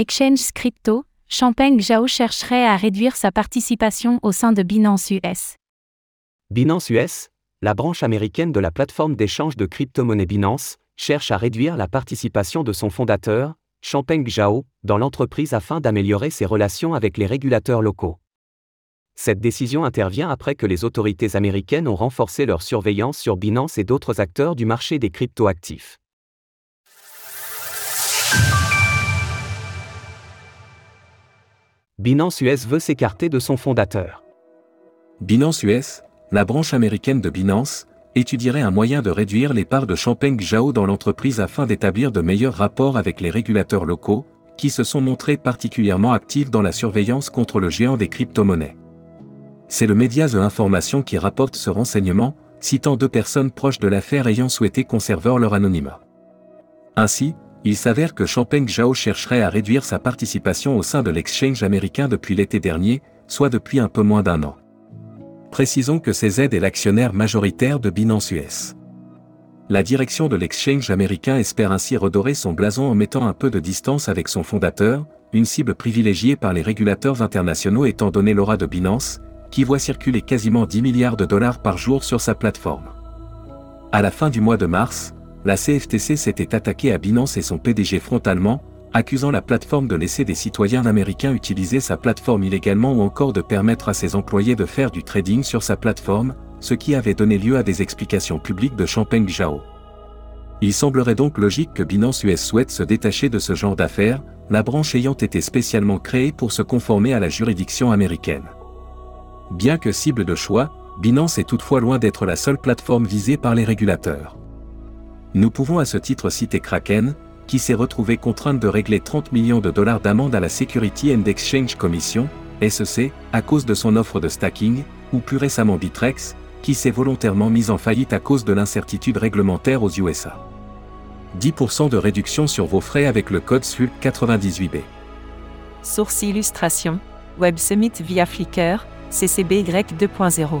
Exchange Crypto, Champagne Zhao chercherait à réduire sa participation au sein de Binance US. Binance US, la branche américaine de la plateforme d'échange de crypto-monnaies Binance, cherche à réduire la participation de son fondateur, Champagne Zhao, dans l'entreprise afin d'améliorer ses relations avec les régulateurs locaux. Cette décision intervient après que les autorités américaines ont renforcé leur surveillance sur Binance et d'autres acteurs du marché des cryptoactifs. Binance US veut s'écarter de son fondateur. Binance US, la branche américaine de Binance, étudierait un moyen de réduire les parts de Champagne Zhao dans l'entreprise afin d'établir de meilleurs rapports avec les régulateurs locaux, qui se sont montrés particulièrement actifs dans la surveillance contre le géant des crypto-monnaies. C'est le média The Information qui rapporte ce renseignement, citant deux personnes proches de l'affaire ayant souhaité conserver leur anonymat. Ainsi, il s'avère que Champagne Zhao chercherait à réduire sa participation au sein de l'exchange américain depuis l'été dernier, soit depuis un peu moins d'un an. Précisons que CZ est l'actionnaire majoritaire de Binance US. La direction de l'exchange américain espère ainsi redorer son blason en mettant un peu de distance avec son fondateur, une cible privilégiée par les régulateurs internationaux étant donné l'aura de Binance, qui voit circuler quasiment 10 milliards de dollars par jour sur sa plateforme. À la fin du mois de mars, la CFTC s'était attaquée à Binance et son PDG frontalement, accusant la plateforme de laisser des citoyens américains utiliser sa plateforme illégalement ou encore de permettre à ses employés de faire du trading sur sa plateforme, ce qui avait donné lieu à des explications publiques de Champagne Zhao. Il semblerait donc logique que Binance US souhaite se détacher de ce genre d'affaires, la branche ayant été spécialement créée pour se conformer à la juridiction américaine. Bien que cible de choix, Binance est toutefois loin d'être la seule plateforme visée par les régulateurs. Nous pouvons à ce titre citer Kraken, qui s'est retrouvé contrainte de régler 30 millions de dollars d'amende à la Security and Exchange Commission, SEC, à cause de son offre de stacking, ou plus récemment Bitrex, qui s'est volontairement mise en faillite à cause de l'incertitude réglementaire aux USA. 10% de réduction sur vos frais avec le code SULP 98B. Source illustration. Web Summit via Flickr, CCBY 2.0.